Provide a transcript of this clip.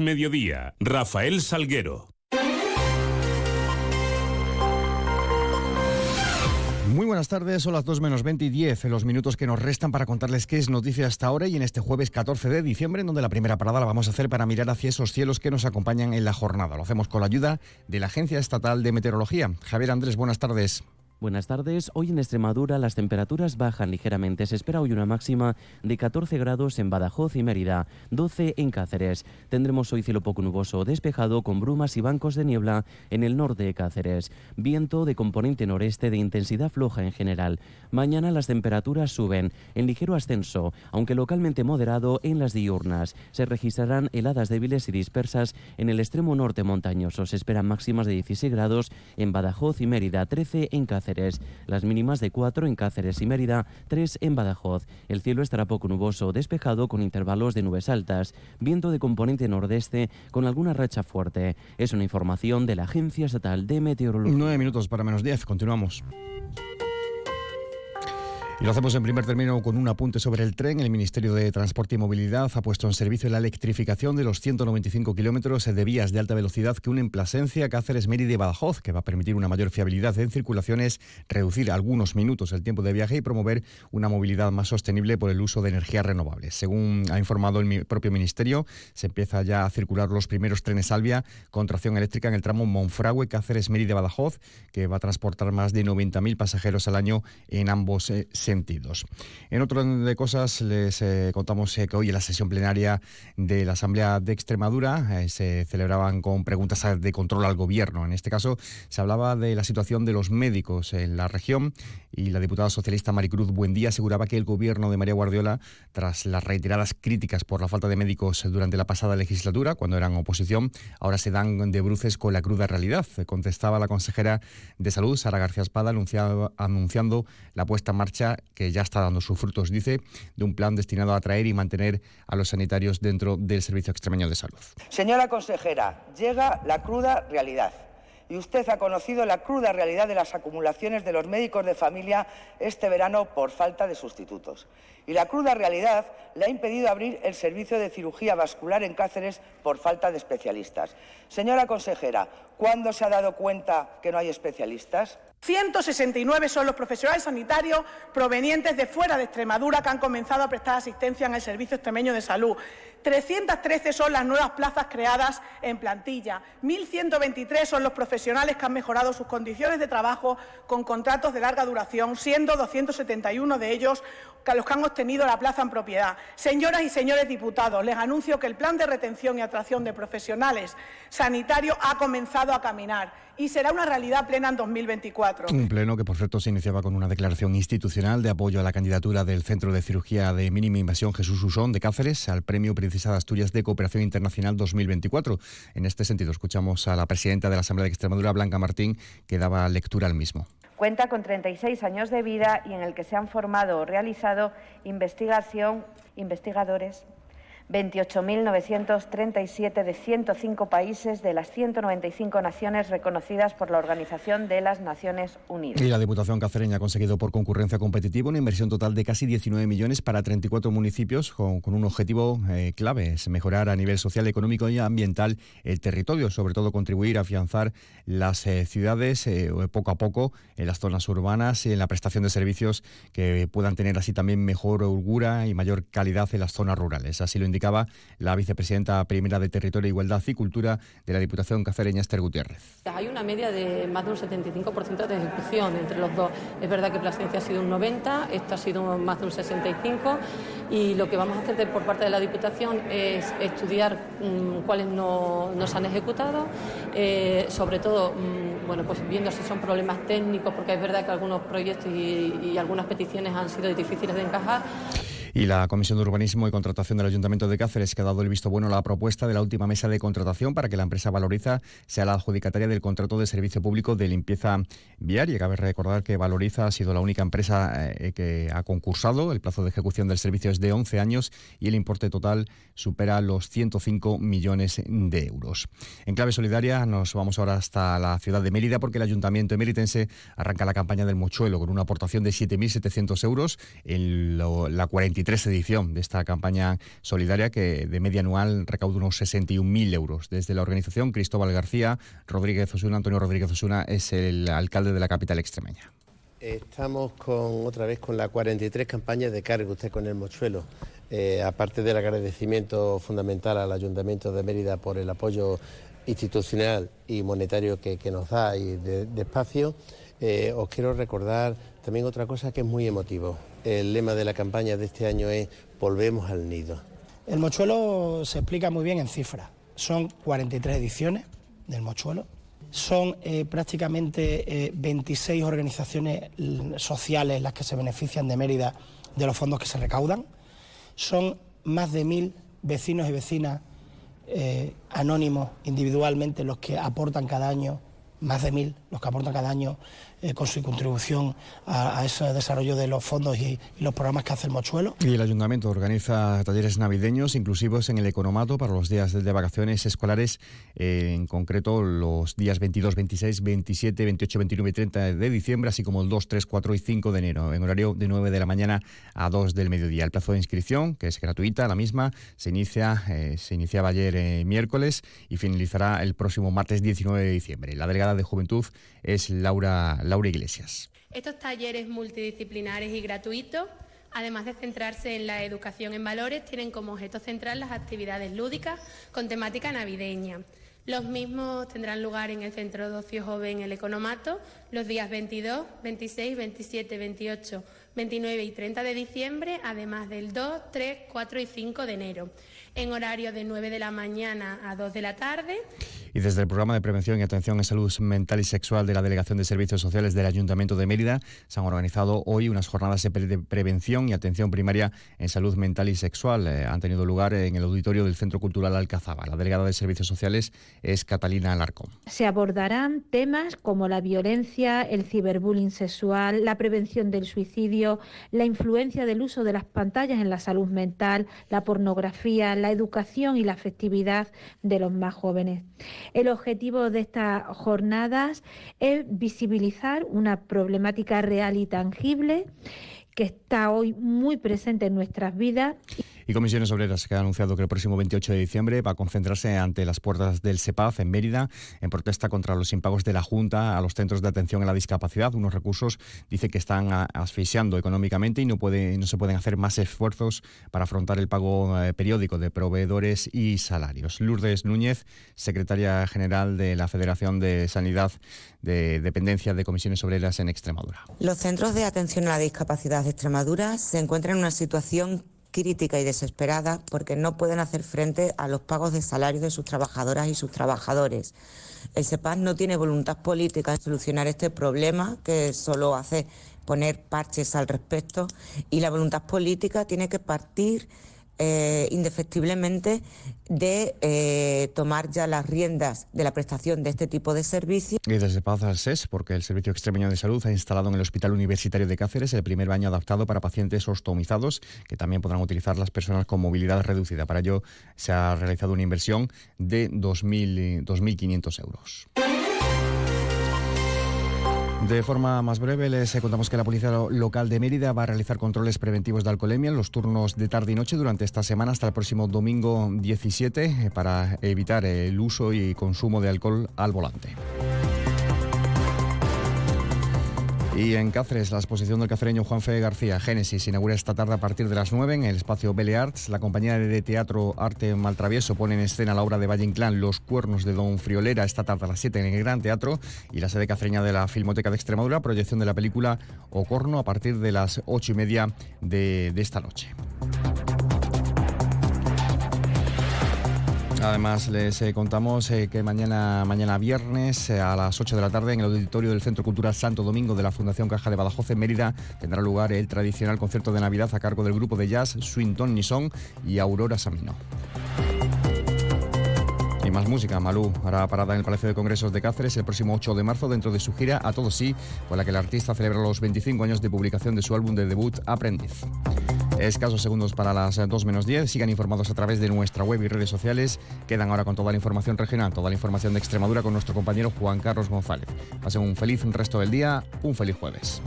Mediodía. Rafael Salguero. Muy buenas tardes, son las 2 menos 20 y 10, en los minutos que nos restan para contarles qué es noticia hasta ahora y en este jueves 14 de diciembre, en donde la primera parada la vamos a hacer para mirar hacia esos cielos que nos acompañan en la jornada. Lo hacemos con la ayuda de la Agencia Estatal de Meteorología. Javier Andrés, buenas tardes. Buenas tardes. Hoy en Extremadura las temperaturas bajan ligeramente. Se espera hoy una máxima de 14 grados en Badajoz y Mérida, 12 en Cáceres. Tendremos hoy cielo poco nuboso despejado con brumas y bancos de niebla en el norte de Cáceres. Viento de componente noreste de intensidad floja en general. Mañana las temperaturas suben en ligero ascenso, aunque localmente moderado en las diurnas. Se registrarán heladas débiles y dispersas en el extremo norte montañoso. Se esperan máximas de 16 grados en Badajoz y Mérida, 13 en Cáceres. Las mínimas de 4 en Cáceres y Mérida, 3 en Badajoz. El cielo estará poco nuboso, despejado con intervalos de nubes altas. Viento de componente nordeste con alguna racha fuerte. Es una información de la Agencia Estatal de Meteorología. 9 minutos para menos 10. Continuamos. Y lo hacemos en primer término con un apunte sobre el tren. El Ministerio de Transporte y Movilidad ha puesto en servicio la electrificación de los 195 kilómetros de vías de alta velocidad que unen Plasencia, Cáceres, Mérida y Badajoz, que va a permitir una mayor fiabilidad en circulaciones, reducir algunos minutos el tiempo de viaje y promover una movilidad más sostenible por el uso de energías renovables. Según ha informado el propio Ministerio, se empieza ya a circular los primeros trenes Albia con tracción eléctrica en el tramo Monfragüe, Cáceres, Mérida y Badajoz, que va a transportar más de 90.000 pasajeros al año en ambos. Eh, sentidos. En otro de cosas, les eh, contamos eh, que hoy en la sesión plenaria de la Asamblea de Extremadura eh, se celebraban con preguntas de control al Gobierno. En este caso, se hablaba de la situación de los médicos en la región y la diputada socialista Maricruz Buendía aseguraba que el Gobierno de María Guardiola, tras las reiteradas críticas por la falta de médicos durante la pasada legislatura, cuando eran oposición, ahora se dan de bruces con la cruda realidad. Contestaba la consejera de Salud, Sara García Espada, anunciando la puesta en marcha que ya está dando sus frutos, dice, de un plan destinado a atraer y mantener a los sanitarios dentro del Servicio Extremeño de Salud. Señora consejera, llega la cruda realidad. Y usted ha conocido la cruda realidad de las acumulaciones de los médicos de familia este verano por falta de sustitutos. Y la cruda realidad le ha impedido abrir el servicio de cirugía vascular en Cáceres por falta de especialistas. Señora consejera, ¿cuándo se ha dado cuenta que no hay especialistas? 169 son los profesionales sanitarios provenientes de fuera de Extremadura que han comenzado a prestar asistencia en el Servicio Extremeño de Salud. 313 son las nuevas plazas creadas en plantilla. 1.123 son los profesionales que han mejorado sus condiciones de trabajo con contratos de larga duración, siendo 271 de ellos los que han obtenido la plaza en propiedad. Señoras y señores diputados, les anuncio que el plan de retención y atracción de profesionales sanitarios ha comenzado a caminar y será una realidad plena en 2024. Un pleno que, por cierto, se iniciaba con una declaración institucional de apoyo a la candidatura del Centro de Cirugía de Mínima Invasión Jesús Usón de Cáceres al Premio Princesa de Asturias de Cooperación Internacional 2024. En este sentido, escuchamos a la presidenta de la Asamblea de Extremadura, Blanca Martín, que daba lectura al mismo. Cuenta con 36 años de vida y en el que se han formado o realizado investigación, investigadores, 28.937 de 105 países de las 195 naciones reconocidas por la Organización de las Naciones Unidas. Y la Diputación Cacereña ha conseguido por concurrencia competitiva una inversión total de casi 19 millones para 34 municipios con, un objetivo eh, clave, es mejorar a nivel social, económico y ambiental el territorio, sobre todo contribuir a afianzar las eh, ciudades eh, poco a poco en las zonas urbanas y en la prestación de servicios que puedan tener así también mejor holgura y mayor calidad en las zonas rurales. Así lo indica la vicepresidenta primera de Territorio, Igualdad y Cultura de la Diputación Cacereña, Esther Gutiérrez. Hay una media de más de un 75% de ejecución entre los dos. Es verdad que Plasencia ha sido un 90, esto ha sido más de un 65 y lo que vamos a hacer por parte de la Diputación es estudiar mm, cuáles no, se han ejecutado, eh, sobre todo mm, bueno, pues viendo si son problemas técnicos, porque es verdad que algunos proyectos y algunas peticiones han sido difíciles de encajar. Y la Comisión de Urbanismo y Contratación del Ayuntamiento de Cáceres que ha dado el visto bueno a la propuesta de la última mesa de contratación para que la empresa Valoriza sea la adjudicataria del contrato de servicio público de limpieza viaria. Cabe recordar que Valoriza ha sido la única empresa eh, que ha concursado. El plazo de ejecución del servicio es de 11 años y el importe total supera los 105 millones de euros. En clave solidaria nos vamos ahora hasta la ciudad de Mérida porque el Ayuntamiento emeritense arranca la campaña del mochuelo con una aportación de 7.700 euros en la 40 23 edición de esta campaña solidaria que de media anual recauda unos 61.000 euros. Desde la organización, Cristóbal García Rodríguez Osuna, Antonio Rodríguez Osuna, es el alcalde de la capital extremeña. Estamos con otra vez con la 43 campaña de cargo usted con el mochuelo. Eh, aparte del agradecimiento fundamental al Ayuntamiento de Mérida por el apoyo institucional y monetario que, nos da y de, espacio, eh, os quiero recordar también otra cosa que es muy emotivo. El lema de la campaña de este año es Volvemos al nido. El mochuelo se explica muy bien en cifras. Son 43 ediciones del mochuelo. Son eh, prácticamente 26 organizaciones sociales las que se benefician de Mérida de los fondos que se recaudan son más de mil vecinos y vecinas eh, anónimos individualmente los que aportan cada año, más de mil los que aportan cada año eh, con su contribución a, ese desarrollo de los fondos y, los programas que hace el Mochuelo. Y el ayuntamiento organiza talleres navideños inclusivos en el economato para los días de vacaciones escolares, eh, en concreto los días 22, 26, 27, 28, 29 y 30 de diciembre, así como el 2, 3, 4 y 5 de enero, en horario de 9 de la mañana a 2 del mediodía. El plazo de inscripción, que es gratuita, la misma, se inicia eh, se iniciaba ayer miércoles y finalizará el próximo martes 19 de diciembre. La delegada de Juventud es Laura Laura Iglesias. Estos talleres multidisciplinares y gratuitos, además de centrarse en la educación en valores, tienen como objeto central las actividades lúdicas con temática navideña. Los mismos tendrán lugar en el Centro de Ocio Joven El Economato los días 22, 26, 27, 28, 29 y 30 de diciembre, además del 2, 3, 4 y 5 de enero, en horario de 9 de la mañana a 2 de la tarde y desde el programa de prevención y atención en salud mental y sexual de la Delegación de Servicios Sociales del Ayuntamiento de Mérida se han organizado hoy unas jornadas de, prevención y atención primaria en salud mental y sexual. Eh, han tenido lugar en el auditorio del Centro Cultural Alcazaba. La delegada de Servicios Sociales es Catalina Alarcón. Se abordarán temas como la violencia, el ciberbullying sexual, la prevención del suicidio, la influencia del uso de las pantallas en la salud mental, la pornografía, la educación y la afectividad de los más jóvenes. El objetivo de estas jornadas es visibilizar una problemática real y tangible que está hoy muy presente en nuestras vidas. Y Comisiones Obreras que ha anunciado que el próximo 28 de diciembre va a concentrarse ante las puertas del SEPAF en Mérida en protesta contra los impagos de la Junta a los centros de atención a la discapacidad. Unos recursos dice que están asfixiando económicamente y no, no se pueden hacer más esfuerzos para afrontar el pago eh, periódico de proveedores y salarios. Lourdes Núñez, secretaria general de la Federación de Sanidad de Dependencia de Comisiones Obreras en Extremadura. Los centros de atención a la discapacidad de Extremadura se encuentran en una situación crítica y desesperada porque no pueden hacer frente a los pagos de salario de sus trabajadoras y sus trabajadores. El SEPAS no tiene voluntad política de solucionar este problema que solo hace poner parches al respecto y la voluntad política tiene que partir eh, indefectiblemente de eh, tomar ya las riendas de la prestación de este tipo de servicios. Y desde Paz al SES, porque el Servicio Extremeño de Salud ha instalado en el Hospital Universitario de Cáceres el primer baño adaptado para pacientes ostomizados, que también podrán utilizar las personas con movilidad reducida. Para ello se ha realizado una inversión de 2.500 euros. De forma más breve, les contamos que la Policía Local de Mérida va a realizar controles preventivos de alcoholemia en los turnos de tarde y noche durante esta semana hasta el próximo domingo 17 eh, para evitar el uso y consumo de alcohol al volante. Y en Cáceres, la exposición del cacereño Juan Fe García, Génesis, inaugura esta tarde a partir de las 9 en el espacio Belle Arts. La compañía de teatro Arte Maltravieso pone en escena la obra de Valle Inclán, Los cuernos de Don Friolera, esta tarde a las 7 en el Gran Teatro. Y la sede cacereña de la Filmoteca de Extremadura, proyección de la película Ocorno a partir de las 8 y media de esta noche. Además, les eh, contamos eh, que mañana, mañana viernes eh, a las 8 de la tarde en el auditorio del Centro Cultural Santo Domingo de la Fundación Caja de Badajoz en Mérida tendrá lugar el tradicional concierto de Navidad a cargo del grupo de jazz Swinton Nison y Aurora Samino. Y más música, Malú hará parada en el Palacio de Congresos de Cáceres el próximo 8 de marzo dentro de su gira A Todo Sí, con la que el artista celebra los 25 años de publicación de su álbum de debut Aprendiz. Escasos segundos para las 2 menos 10. Sigan informados a través de nuestra web y redes sociales. Quedan ahora con toda la información regional, toda la información de Extremadura con nuestro compañero Juan Carlos González. Pasen un feliz resto del día, un feliz jueves.